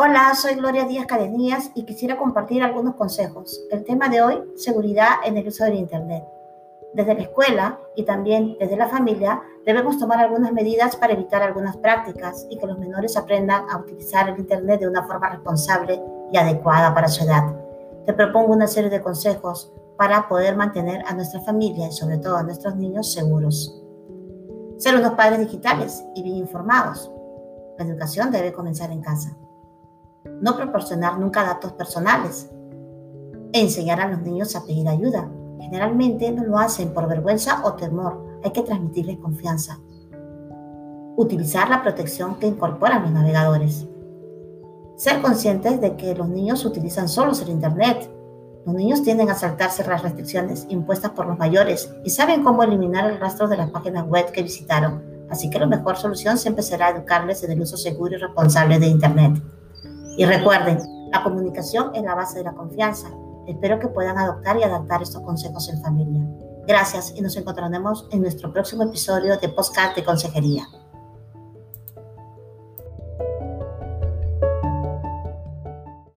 Hola, soy Gloria Díaz Cadenías y quisiera compartir algunos consejos. El tema de hoy, seguridad en el uso del Internet. Desde la escuela y también desde la familia debemos tomar algunas medidas para evitar algunas prácticas y que los menores aprendan a utilizar el Internet de una forma responsable y adecuada para su edad. Te propongo una serie de consejos para poder mantener a nuestra familia y sobre todo a nuestros niños seguros. Ser unos padres digitales y bien informados. La educación debe comenzar en casa. No proporcionar nunca datos personales. Enseñar a los niños a pedir ayuda. Generalmente no lo hacen por vergüenza o temor. Hay que transmitirles confianza. Utilizar la protección que incorporan los navegadores. Ser conscientes de que los niños utilizan solos el Internet. Los niños tienden a saltarse las restricciones impuestas por los mayores y saben cómo eliminar el rastro de las páginas web que visitaron. Así que la mejor solución siempre será educarles en el uso seguro y responsable de Internet. Y recuerden, la comunicación es la base de la confianza. Espero que puedan adoptar y adaptar estos consejos en familia. Gracias y nos encontraremos en nuestro próximo episodio de Postcard de Consejería.